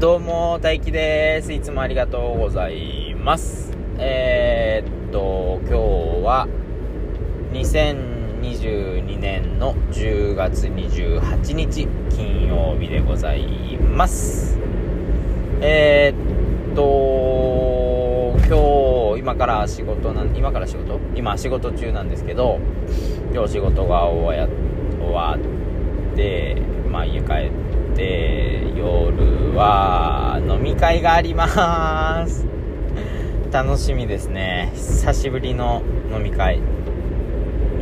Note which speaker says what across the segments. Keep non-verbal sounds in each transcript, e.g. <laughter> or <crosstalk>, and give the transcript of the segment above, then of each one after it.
Speaker 1: どうも、大輝です。いつもありがとうございます。えー、っと、今日は、2022年の10月28日、金曜日でございます。えー、っと、今日、今から仕事なん、今から仕事？今仕事中なんですけど、今日仕事が終わって、まあ家帰って、夜は飲み会があります。楽しみですね。久しぶりの飲み会。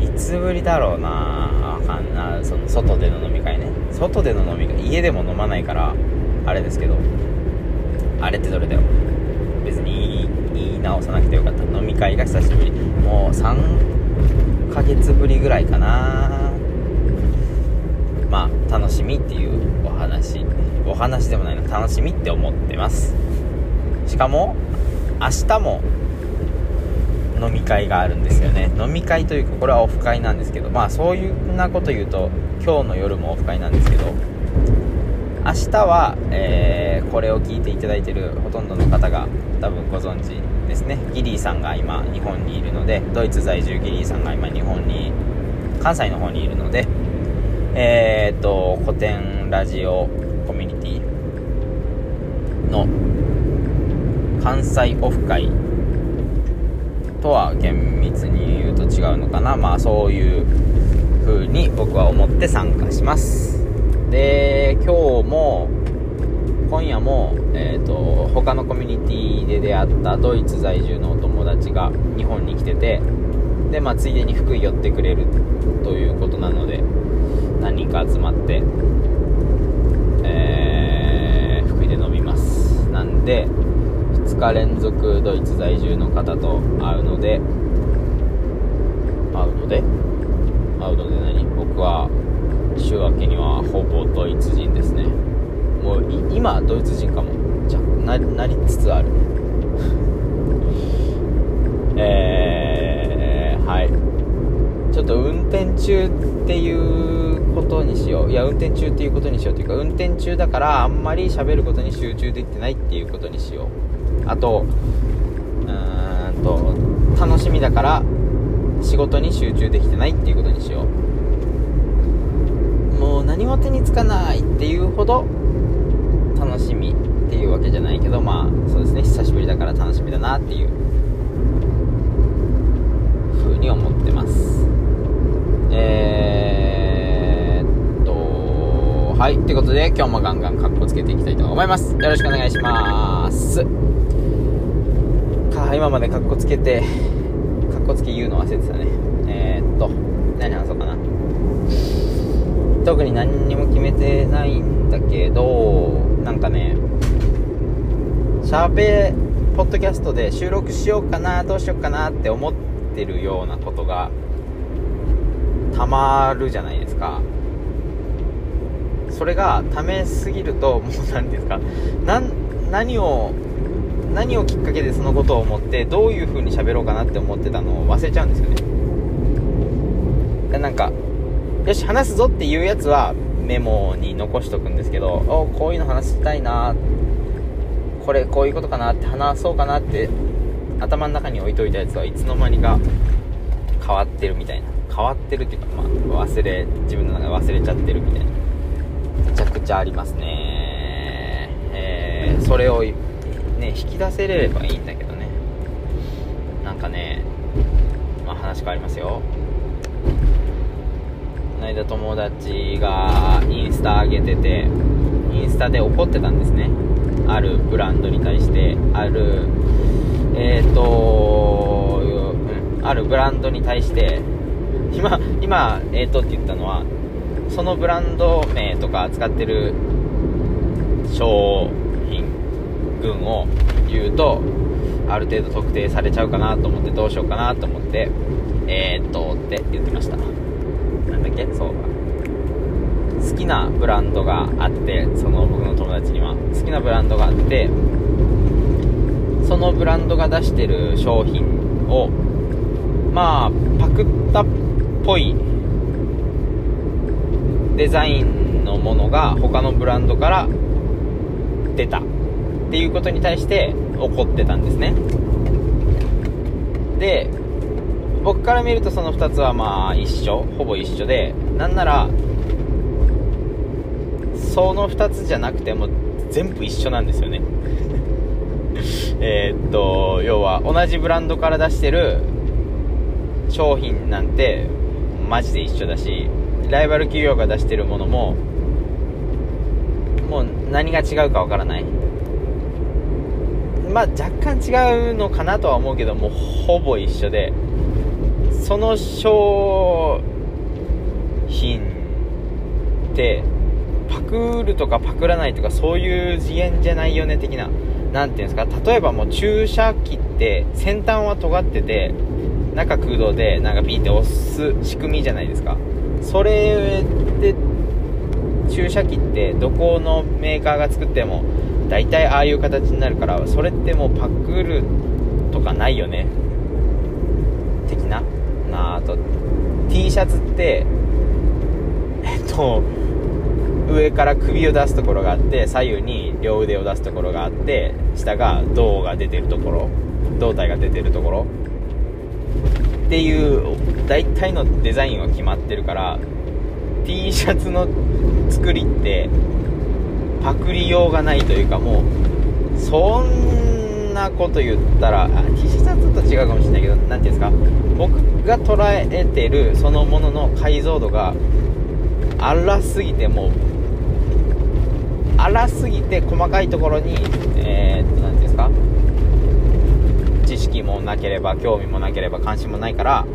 Speaker 1: いつぶりだろうな。わかんなその外での飲み会ね。外での飲み会。家でも飲まないからあれですけど。あれってどれだよ。別に言い直さなくてよかった。飲み会が久しぶり。もう3ヶ月ぶりぐらいかな。まあ楽しみっていうお話。お話でもないの楽しみって思ってます。しかも明日も飲み会があるんですよね。飲み会というかこれはオフ会なんですけどまあそういうなこと言うと今日の夜もオフ会なんですけど明日は、えー、これを聞いていただいてるほとんどの方が多分ご存知ですね。ギリーさんが今日本にいるのでドイツ在住ギリーさんが今日本に関西の方にいるのでえー、と、古典ラジオコミュニティの関西オフ会とは厳密に言うと違うのかな。まあそういう風に僕は思って参加します。で、今日も、今夜も、えー、と他のコミュニティで出会ったドイツ在住のお友達が日本に来ててで、まあ、ついでに福井寄ってくれるということなので何人か集まって、えー、福井で飲みます。なんで2日連続ドイツ在住の方と会うので会うので？会うので何？僕は週明けにはほぼドイツ人ですね。もう今ドイツ人かも。じゃななりつつある。えー、はい。ちょっと運転中っていうことにしよう。いや運転中っていうことにしようというか運転中だからあんまり喋ることに集中できてないっていうことにしよう。あとうーんと楽しみだから仕事に集中できてないっていうことにしよう。もう何も手につかないっていうほど楽しみっていうわけじゃないけどまあそうですね。久しぶりだから楽しみだなっていう。に思ってますえー、っと、はい。ってことで、今日もガンガンカッコつけていきたいと思います。よろしくお願いします。か、今までカッコつけて、カッコつけ言うの忘れてたね。えー、っと、何話そうかな。特に何にも決めてないんだけど、なんかね、喋、ポッドキャストで収録しようかな、どうしようかなって思ってるようなことがたまるじゃないですか。それがためすぎるともう何ですか。何を何をきっかけでそのことを思ってどういう風に喋ろうかなって思ってたのを忘れちゃうんですよね。なんかよし話すぞっていうやつはメモに残しとくんですけどおこういうの話したいなこれこういうことかなって話そうかなって頭の中に置いといたやつはいつの間にか変わってるみたいな。変わってるっていうか、まあ、忘れ自分の中で忘れちゃってるみたいな。めちゃくちゃありますね。えー、それをね引き出せれればいいんだけどね。なんかねまあ話変わりますよ。この間友達がインスタ上げててインスタで怒ってたんですね。あるブランドに対してあるえっ、と、あるブランドに対して今、今、えーとって言ったのは、そのブランド名とか使ってる商品群を言うと、ある程度特定されちゃうかなと思ってどうしようかなと思って、えー、っとって言ってました。なんだっけ？そう好きなブランドがあって、その僕の友達には。好きなブランドがあって、そのブランドが出してる商品を、まあ、パクったっぽいデザインのものが他のブランドからってたっていうことに対して怒ってたんですね。で僕から見るとその2つはまあ一緒ほぼ一緒でなんならその2つじゃなくても全部一緒なんですよね。えっと要は同じブランドから出してる商品なんてマジで一緒だしライバル企業が出してるものももう何が違うかわからない。まあ若干違うのかなとは思うけどもうほぼ一緒でその商品ってパクるとかパクらないとかそういう次元じゃないよね的な何ていうんですか例えばもう注射器って先端は尖ってて中空洞でなんかピーって押す仕組みじゃないですか。それで注射器ってどこのメーカーが作っても大体ああいう形になるからそれってもうパクるとかないよね。的な。なあと T シャツってえっと上から首を出すところがあって左右に両腕を出すところがあって下が胴が出てるところ胴体が出てるところ。っていう大体のデザインは決まってるから T シャツの作りってパクリようがないというかもうそんなこと言ったら T シャツと違うかもしれないけど何ていうんですか僕が捉えてるそのものの解像度が荒すぎてもう荒すぎて細かいところにえー、っと何ていうんですか？知識もなければ興味もなければ関心もないから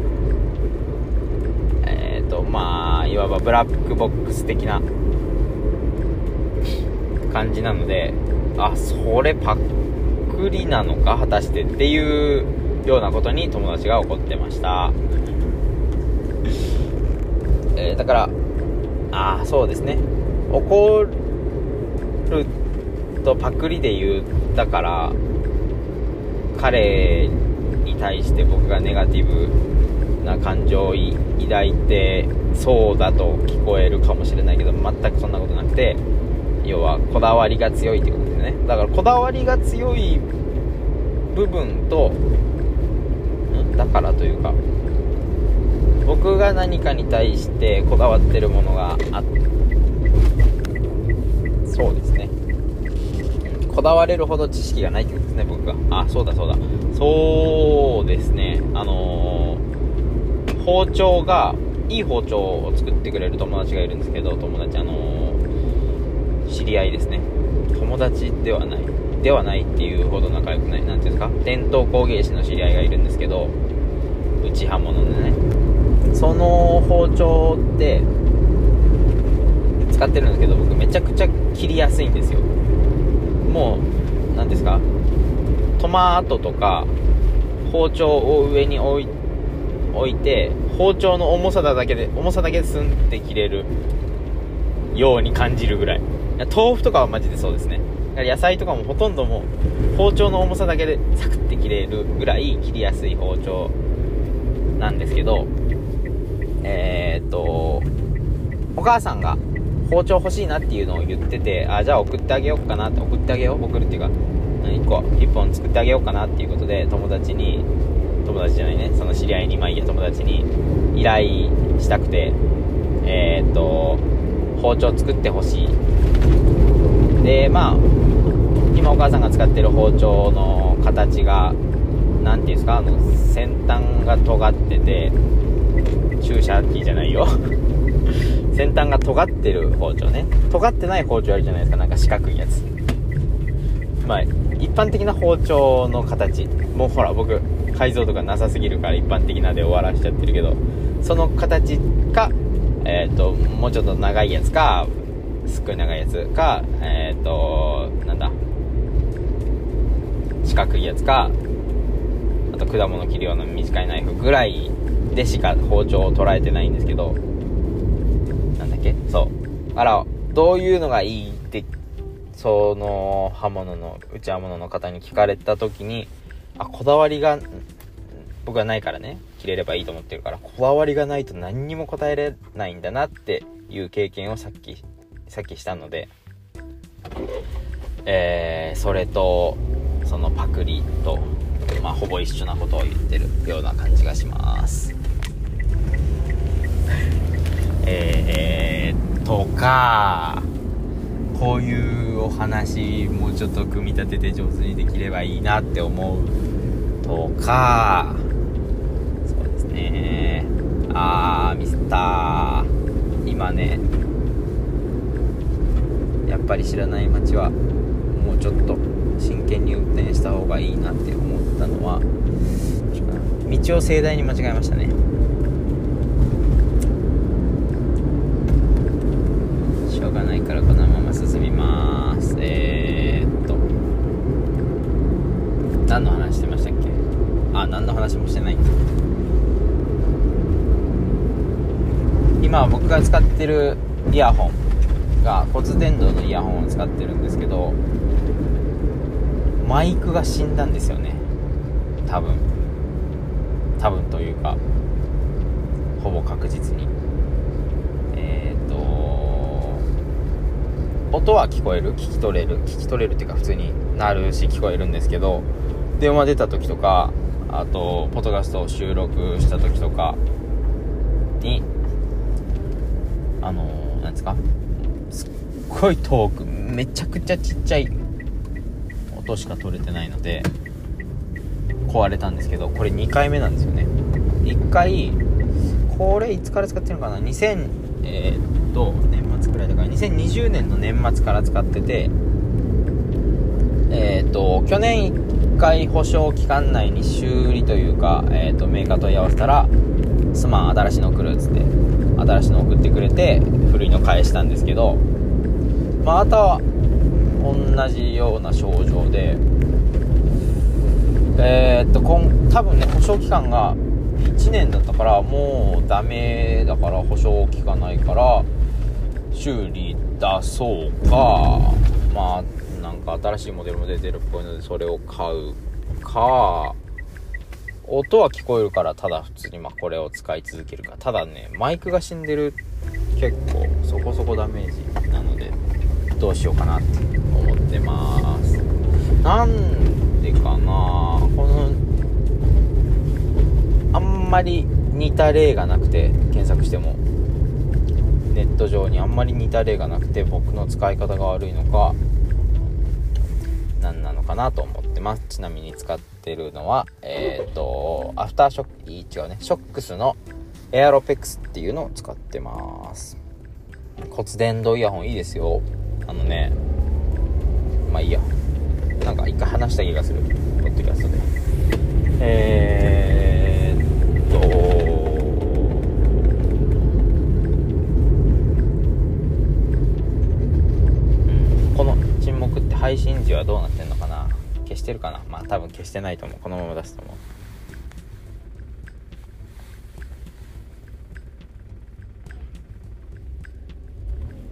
Speaker 1: えー、っとまあいわばブラックボックス的な感じなのであそれパックリなのか果たしてっていうようなことに友達が怒ってました。えー、だからああそうですね。怒るとパクリで言ったから彼に対して僕がネガティブな感情を抱いてそうだと聞こえるかもしれないけど全くそんなことなくて要はこだわりが強いってことですね。だからこだわりが強い部分と、だからというか僕が何かに対してこだわってるものがあってそうですこだわれるほど知識がないってことですね僕が。あそうだそうだ。そうですね。あのー、包丁がいい包丁を作ってくれる友達がいるんですけど友達あのー、知り合いですね。友達ではない。ではないっていうほど仲良くない。何ていうんですか？伝統工芸士の知り合いがいるんですけど内刃物でね。その包丁って使ってるんですけど僕めちゃくちゃ切りやすいんですよ。もう何ですか？トマトとか包丁を上に置い置いて包丁の重さだけで重さだけでスンって切れるように感じるぐらい。豆腐とかはマジでそうですね。野菜とかもほとんどもう包丁の重さだけでサクッて切れるぐらい切りやすい包丁なんですけどえー、っとお母さんが包丁欲しいなっていうのを言っててあじゃあ送ってあげようかなって送ってあげよう？送るっていうか1個1本作ってあげようかなっていうことで友達に友達じゃないねその知り合いにまあいいや友達に依頼したくてえー、っと包丁作ってほしい。でまあ今お母さんが使ってる包丁の形が何ていうんですかあの先端が尖ってて注射器じゃないよ。先端が尖ってる包丁ね。尖ってない包丁あるじゃないですか。なんか四角いやつ。まあ一般的な包丁の形。もうほら僕解像度がなさすぎるから一般的なで終わらしちゃってるけど。その形かえっ、ー、ともうちょっと長いやつかすっごい長いやつかえっ、ー、となんだ。四角いやつかあと果物切るような短いナイフぐらいでしか包丁を捉えてないんですけど。あらどういうのがいいってその刃物の内刃物の方に聞かれた時にあこだわりが僕はないからね。切れればいいと思ってるからこだわりがないと何にも答えれないんだなっていう経験をさっきさっきしたのでえー、それとそのパクリと、まあ、ほぼ一緒なことを言ってるような感じがします。えー、とかこういうお話もうちょっと組み立てて上手にできればいいなって思うとかそうですね。あーミスター。今ねやっぱり知らない街はもうちょっと真剣に運転した方がいいなって思ったのは道を盛大に間違えましたねしょうがないからこのまま進みます。えー、っと。何の話してましたっけ？あ何の話もしてない。今僕が使ってるイヤホンが骨伝導のイヤホンを使ってるんですけどマイクが死んだんですよね。多分。多分というかほぼ確実に。音は聞こえる聞き取れる聞き取れるっていうか普通になるし聞こえるんですけど電話出た時とかあとポッドキャストを収録した時とかにあのー、なんですか？すっごい遠くめちゃくちゃちっちゃい音しか取れてないので壊れたんですけどこれ2回目なんですよね。1回これいつから使ってるのかな？2000えー、っと2020年の年末から使っててえー、っと去年1回保証期間内に修理というか、えー、っとメーカー問い合わせたらすまん新しいの送るっつって新しいの送ってくれて古いの返したんですけどまた同じような症状でえー、っとこん多分ね保証期間が1年だったからもうダメだから保証効かないから修理出そうか。まあなんか新しいモデルも出てるっぽいのでそれを買うか。音は聞こえるからただ普通にまこれを使い続けるか。ただねマイクが死んでる結構そこそこダメージなのでどうしようかなって思ってます。なんでかな。このあんまり似た例がなくて検索してもネット上にあんまり似た例がなくて僕の使い方が悪いのか何なのかなと思ってます。ちなみに使ってるのはえっ、ー、とアフターショック違うね。ショックスのエアロペックスっていうのを使ってます。骨伝導イヤホンいいですよ。あのねまあいいや。なんか一回話した気がする。ポッドキャストで。えー、っとこの沈黙って配信時はどうなってんのかな？消してるかな？まあ多分消してないと思う。このまま出すと思う。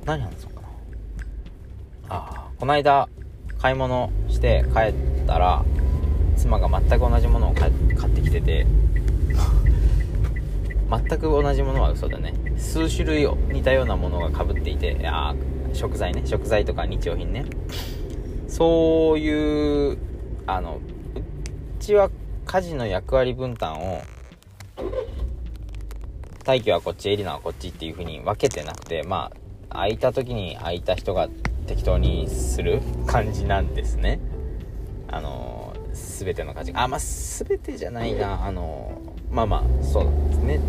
Speaker 1: 何話そうかな？ああこの間買い物して帰ったら妻が全く同じものを買ってきてて <laughs> 全く同じものは嘘だね。数種類を似たようなものがかぶっていていや食材ね。食材とか日用品ね。そういうあのうちは家事の役割分担を大気はこっちエリナはこっちっていう風に分けてなくてまあ空いた時に空いた人が適当にする感じなんですね。あの全ての家事。あまあ全てじゃないな。あのまあまあそうなんですね。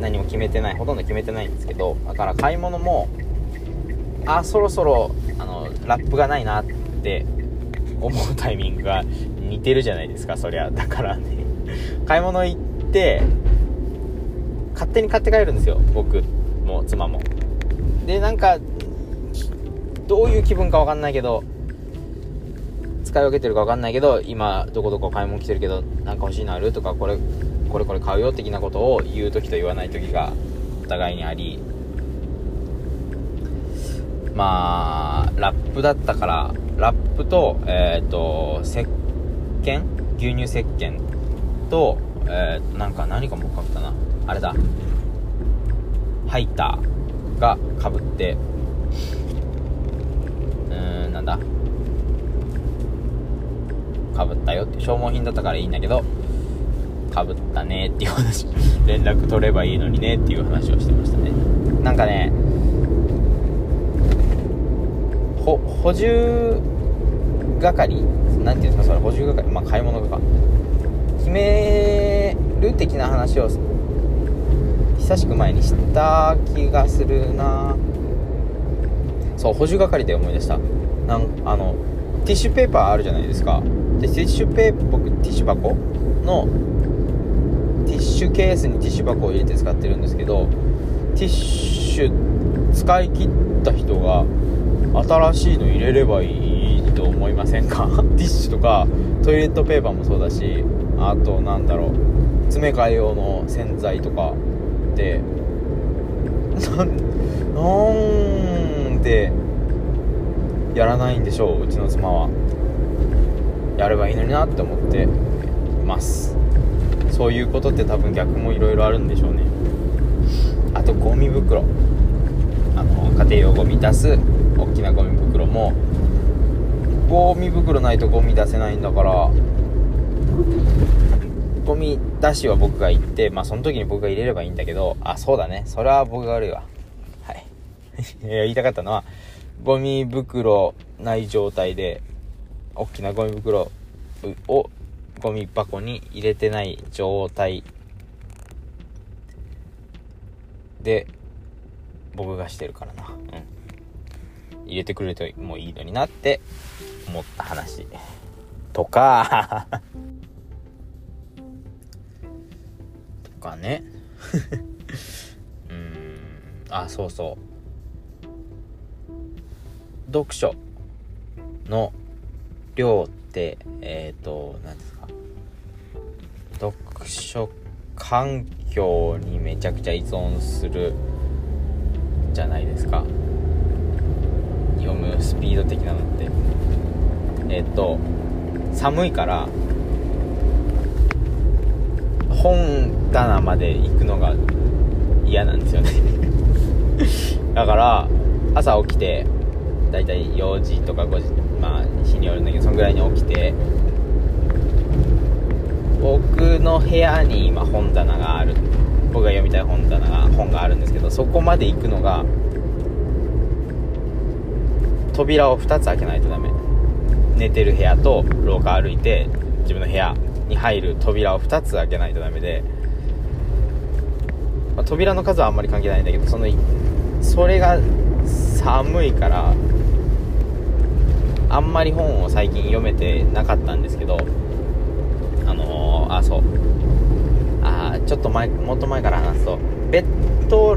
Speaker 1: 何も決めてないほとんど決めてないんですけどだから買い物もあそろそろあのラップがないなって思うタイミングが似てるじゃないですかそりゃ。だからね。買い物行って勝手に買って帰るんですよ。僕も妻も。でなんかどういう気分か分かんないけど使い分けてるか分かんないけど今どこどこ買い物来てるけど何か欲しいのある？とかこれこれこれ買うよ的なことを言う時と言わない時がお互いにあり。まあラップだったからラップとえっ、ー、と石鹸？牛乳石鹸とえー、なんか何かもかったな。あれだ。ハイターがかぶってうんなんだ。かぶったよって消耗品だったからいいんだけどかぶったねっていう話。<laughs> 連絡取ればいいのにねっていう話をしてましたね。なんかね補充係なんていうんですかそれ補充係まあ買い物か決める的な話を久しく前にした気がするな。そう補充係で思い出した。なんあのティッシュペーパーあるじゃないですか。でティッシュペーパー僕ティッシュ箱のティッシュケースにティッシュ箱を入れて使ってるんですけどティッシュ使い切った人が新しいの入れればいいと思いませんか？<laughs> ティッシュとかトイレットペーパーもそうだしあとなんだろう詰め替え用の洗剤とかでなんでやらないんでしょううちの妻は。やればいいのになって思ってます。そういうことって多分逆もいろいろあるんでしょうね。あとゴミ袋。あの家庭用ゴミ出す大袋もゴミ袋ないとゴミ出せないんだからゴミ出しは僕が行ってまあその時に僕が入れればいいんだけどあそうだね。それは僕が悪いわ。はい。言いたかったのはゴミ袋ない状態で大きなゴミ袋をゴミ箱に入れてない状態で僕がしてるからな。うん。入れてくれてもいいのになって思った話。とか。<laughs> とかね。<laughs> うん。あそうそう。読書の量ってえっ、ー、と何ですか。読書環境にめちゃくちゃ依存するじゃないですか。読むスピード的なのって。えっと寒いから本棚まで行くのが嫌なんですよね。<laughs> だから朝起きてだいたい4時とか5時まあ日によるんだけどそのぐらいに起きて僕の部屋に今本棚がある。僕が読みたい本棚が本があるんですけどそこまで行くのが扉を2つ開けないとダメ。寝てる部屋と廊下歩いて自分の部屋に入る扉を2つ開けないとダメで、まあ、扉の数はあんまり関係ないんだけどそのそれが寒いからあんまり本を最近読めてなかったんですけどあのー、あそう。あちょっと前もっと前から話すとベッド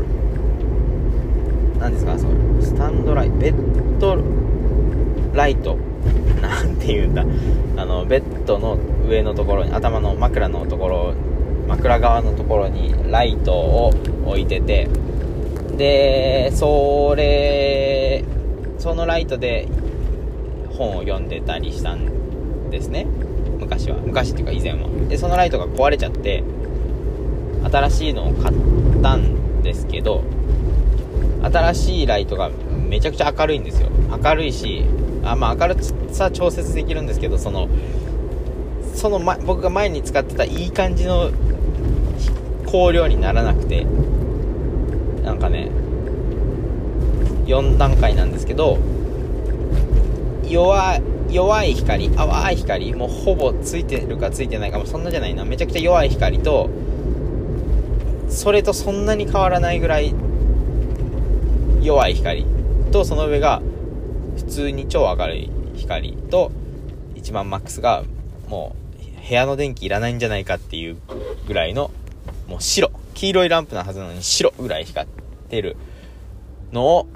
Speaker 1: 何ですかそう。スタンドライベッドライト。なんて言うんだ。あのベッドの上のところに頭の枕のところ枕側のところにライトを置いてて。でそれそのライトで本を読んでたりしたんですね。昔は。昔っていうか以前は。でそのライトが壊れちゃって新しいのを買ったんですけど新しいライトがめちゃくちゃ明るいんですよ。明るいしあまあ明るさ調節できるんですけどそのその、ま、僕が前に使ってたいい感じの光量にならなくてなんかね4段階なんですけど弱弱い光淡い光もうほぼついてるかついてないかもそんなじゃないな。めちゃくちゃ弱い光とそれとそんなに変わらないぐらい弱い光。とその上が普通に超明るい光と一番マックスがもう部屋の電気いらないんじゃないかっていうぐらいのもう白黄色いランプなはずなのに白ぐらい光ってるのを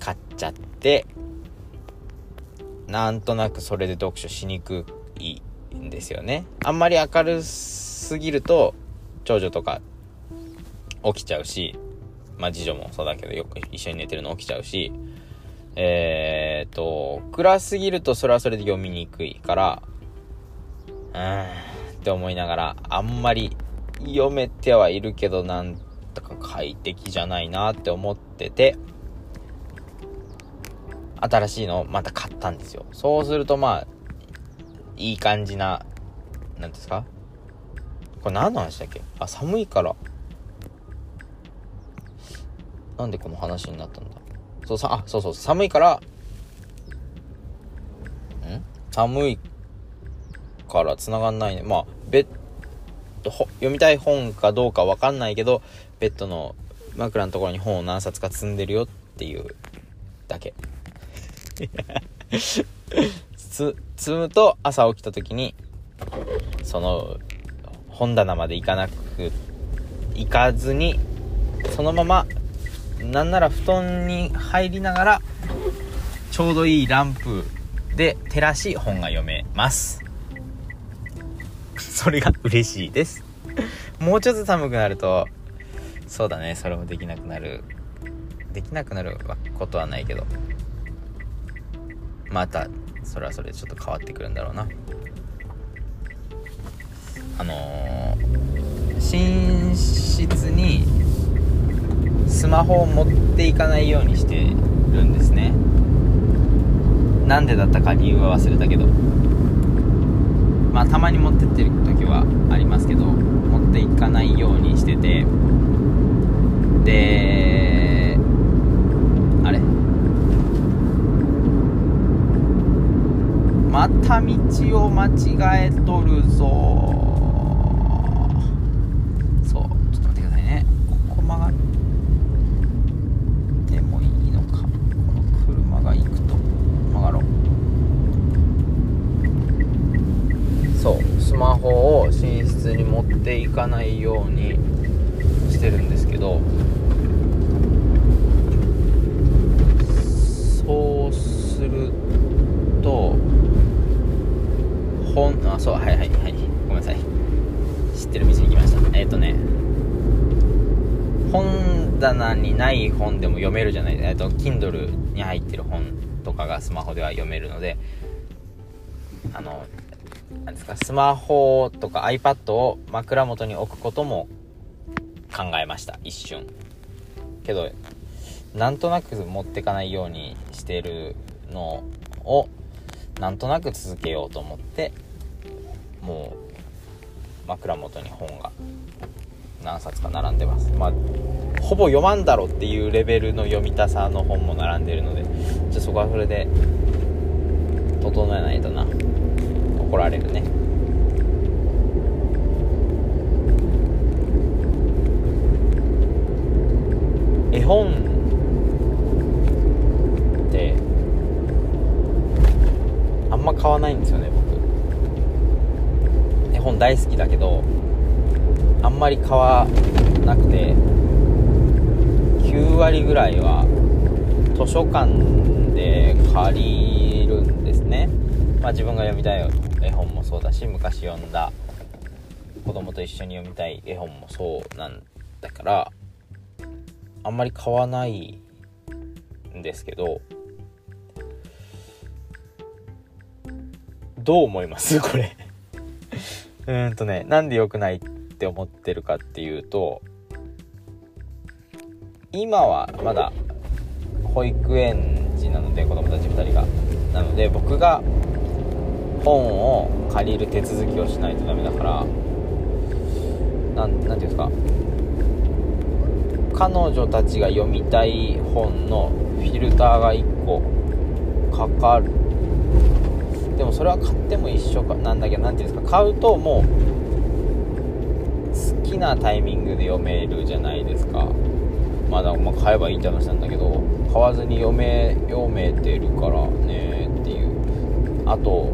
Speaker 1: 買っちゃってなんとなくそれで読書しにくいんですよね。あんまり明るすぎると長女とか起きちゃうしまあ次女もそうだけどよく一緒に寝てるの起きちゃうし、えー、っと、暗すぎるとそれはそれで読みにくいから、うーんって思いながら、あんまり読めてはいるけど、なんとか快適じゃないなって思ってて、新しいのをまた買ったんですよ。そうするとまあ、いい感じな何ですか？これ何の話だっけ？あ寒いから。なんでこの話になったんだ？そうさあそうそう寒いからん？寒いから繋がんないね。まあベッド読みたい本かどうかわかんないけどベッドの枕のところに本を何冊か積んでるよっていうだけ。<laughs> つ積むと朝起きた時にその本棚まで行かなく行かずにそのままなんなら布団に入りながらちょうどいいランプで照らし本が読めます。<laughs> それが嬉しいです。もうちょっと寒くなるとそうだね。それもできなくなる。できなくなることはないけど。またそれはそれでちょっと変わってくるんだろうな。あのー、寝室にスマホを持っていかないようにしてるんですね。なんでだったか理由は忘れたけど。まあたまに持ってってる時はありますけど持っていかないようにしてて。であれ。また道を間違えとるぞそうちょっと待ってくださいねここ曲がってもいいのかこの車が行くと曲がろうそうスマホを寝室に持っていかないようにしてるんですけどそうすると本あそうはいはいはいごめんなさい。知ってる店に来ました。えっ、ー、とね本棚にない本でも読めるじゃないえっ、ー、と Kindle に入ってる本とかがスマホでは読めるのでスマホとか iPad を枕元に置くことも考えました。一瞬。けどなんとなく持ってかないようにしてるのをなんとなく続けようと思ってもう枕元に本が何冊か並んでます。まあほぼ読まんだろっていうレベルの読みたさの本も並んでるのでじゃそこはそれで整えないとな。怒られるね絵本ってあんま買わないんですよね僕。絵本大好きだけどあんまり買わなくて9割ぐらいは図書館で借りるんですね。まあ自分が読みたい絵本もそうだし昔読んだ子供と一緒に読みたい絵本もそうなんだからんまり買わないんですけどどう思います？<laughs> これ。うんとねなんで良くないって思ってるかっていうと今はまだ保育園児なので子供たち2人が。なので僕が本を借りる手続きをしないとダメだから何て言うんですか？彼女たちが読みたい本のフィルターが1個かかる。でもそれは買っても一緒か。なんだけど何て言うんですか買うともう好きなタイミングで読めるじゃないですか。まだまあ買えばいいって話なんだけど買わずに読め読めてるからねっていう。あと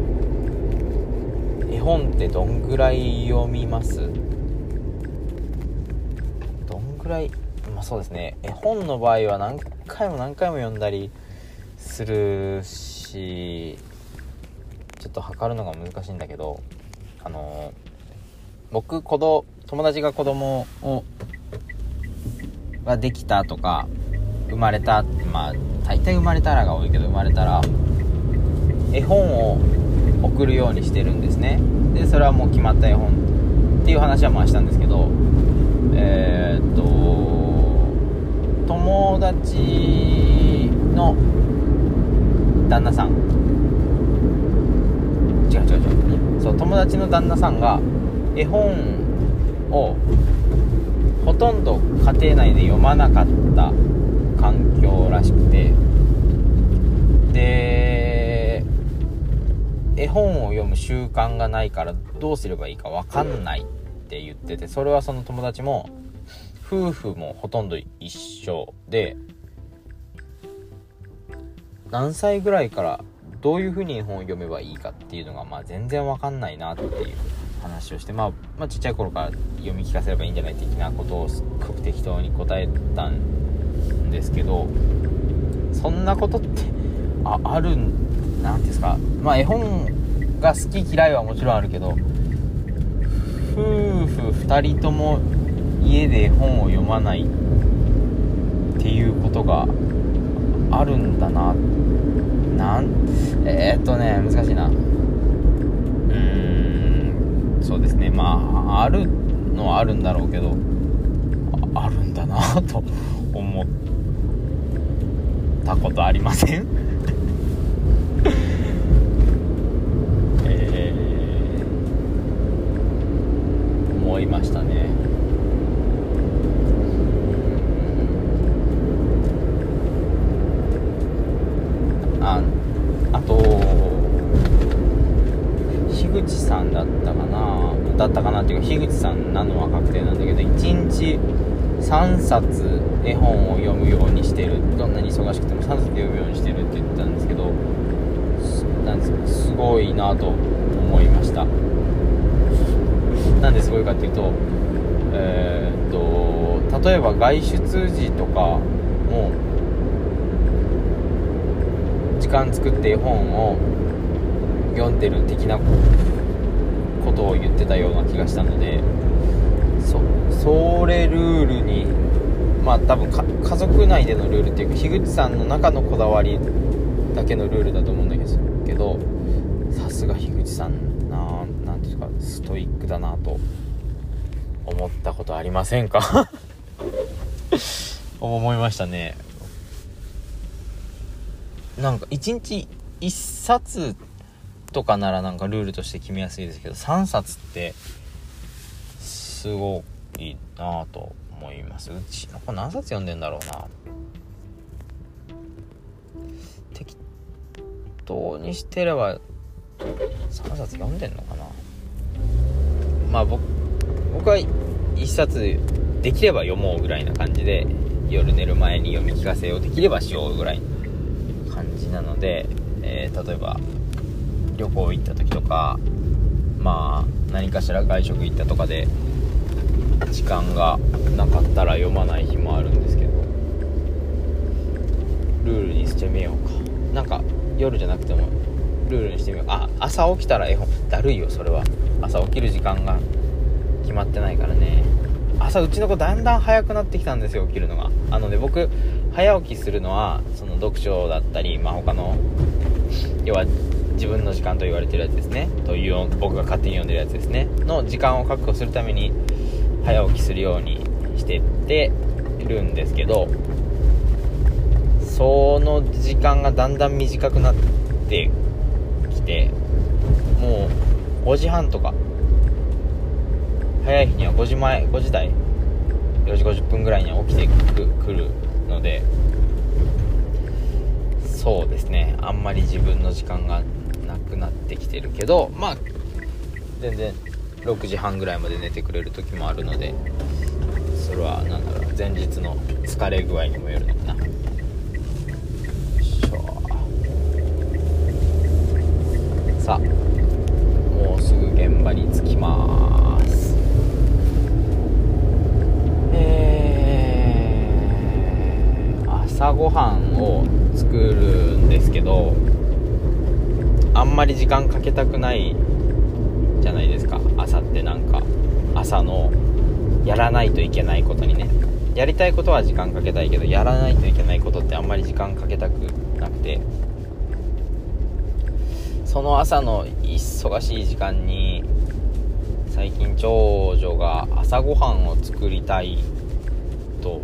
Speaker 1: 絵本ってどんぐらい読みます？どんぐらいそうですね。絵本の場合は何回も何回も読んだりするしちょっと測るのが難しいんだけどあの僕子供友達が子供をができたとか生まれたまあ大体生まれたらが多いけど生まれたら絵本を送るようにしてるんですね。でそれはもう決まった絵本っていう話はまあしたんですけどえー、っと友達の旦那さん。違う違う違う。そう友達の旦那さんが絵本をほとんど家庭内で読まなかった環境らしくて。で絵本を読む習慣がないからどうすればいいか分かんないって言っててそれはその友達も夫婦もほとんど一緒で何歳ぐらいからどういうふうに絵本を読めばいいかっていうのが、まあ、全然わかんないなっていう話をして、まあ、まあ、ちっちゃい頃から読み聞かせればいいんじゃない的なことをすっごく適当に答えたんですけどそんなことってああるんなんですか。まあ絵本が好き嫌いはもちろんあるけど夫婦2人とも家で本を読まないっていうことがあるんだな。なんえー、っとね難しいな。うーんそうですね。まああるのはあるんだろうけどあるんだな <laughs> と思ったことありません？<laughs> えー、思いましたねああと樋口さんだったかな？だったかなっていうか樋口さんなのは確定なんだけど1日3冊絵本を読むようにしてる。どんなに忙しくても3冊読むようにしてるって言ってたんですけどなんですすごいなと思いました。なんですごいかっていうとえー、っと例えば外出時とかも時間作って絵本を読んでる的なことを言ってたような気がしたのでそそれルールにまあ多分家族内でのルールっていうか樋口さんの中のこだわりだけのルールだと思うんだけどさすが樋口さんな何ていうかストイックだなと思ったことありませんか思いましたねなんか1日1冊とかならなんかルールとして決めやすいですけど3冊ってすごいなぁと思います。うちの子何冊読んでんだろうな。適当にしてれば3冊読んでんのかな。まあ僕僕は1冊できれば読もうぐらいな感じで夜寝る前に読み聞かせをできればしようぐらいな感じなので、えー、例えば旅行行った時とかまあ何かしら外食行ったとかで時間がなかったら読まない日もあるんですけどルールにしてみようか。なんか夜じゃなくてもルールにしてみようあ朝起きたら絵本だるいよそれは。朝起きる時間が決まってないからね。朝うちの子だんだん早くなってきたんですよ起きるのが。あので僕早起きするのはその読書だったり、まあ、他の要は自分の時間と言われてるやつですね。という僕が勝手に読んでるやつですね。の時間を確保するために早起きするようにしてってるんですけどその時間がだんだん短くなってきてもう5時半とか早い日には5時前5時台4時50分ぐらいに起きてくるのでそうですね。あんまり自分の時間がくなってきてるけどまあ全然6時半ぐらいまで寝てくれる時もあるのでそれは何だろう前日の疲れ具合にもよるのかな。さあもうすぐ現場に着きます。えー、朝ごはんを作るんですけどまり時間かけたくないじゃないですか。朝ってなんか。朝のやらないといけないことにね。やりたいことは時間かけたいけどやらないといけないことってあんまり時間かけたくなくて。その朝の忙しい時間に最近長女が朝ごはんを作りたいと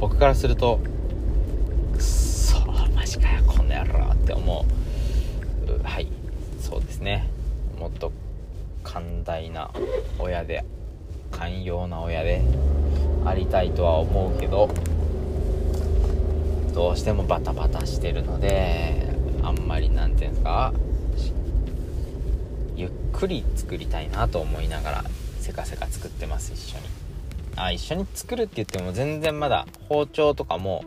Speaker 1: 僕からするとくっそマジかよこの野郎って思う。はい。そうですね。もっと寛大な親で寛容な親でありたいとは思うけどどうしてもバタバタしてるのであんまり何て言うんですかゆっくり作りたいなと思いながらせかせか作ってます一緒に。あ一緒に作るって言っても全然まだ包丁とかも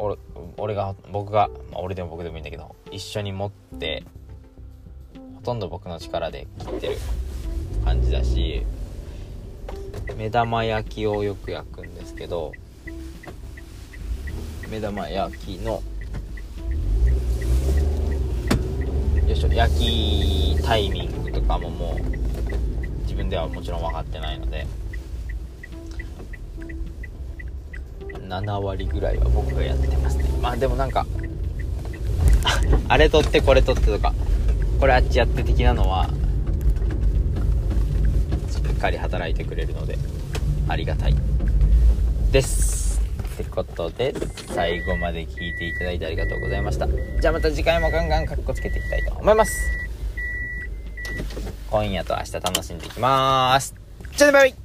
Speaker 1: 俺俺が僕が、まあ、俺でも僕でもいいんだけど一緒に持ってほとんど僕の力で切ってる感じだし目玉焼きをよく焼くんですけど目玉焼きのよいしょ焼きタイミングとかももう自分ではもちろん分かってないので7割ぐらいは僕がやってますね。まあでもなんか <laughs> あれ取ってこれ取ってとかこれあっちやって的なのはしっかり働いてくれるのでありがたい。です。ってことで最後まで聞いていただいてありがとうございました。じゃあまた次回もガンガンカッコつけていきたいと思います。今夜と明日楽しんでいきます。じゃあねバイバイ。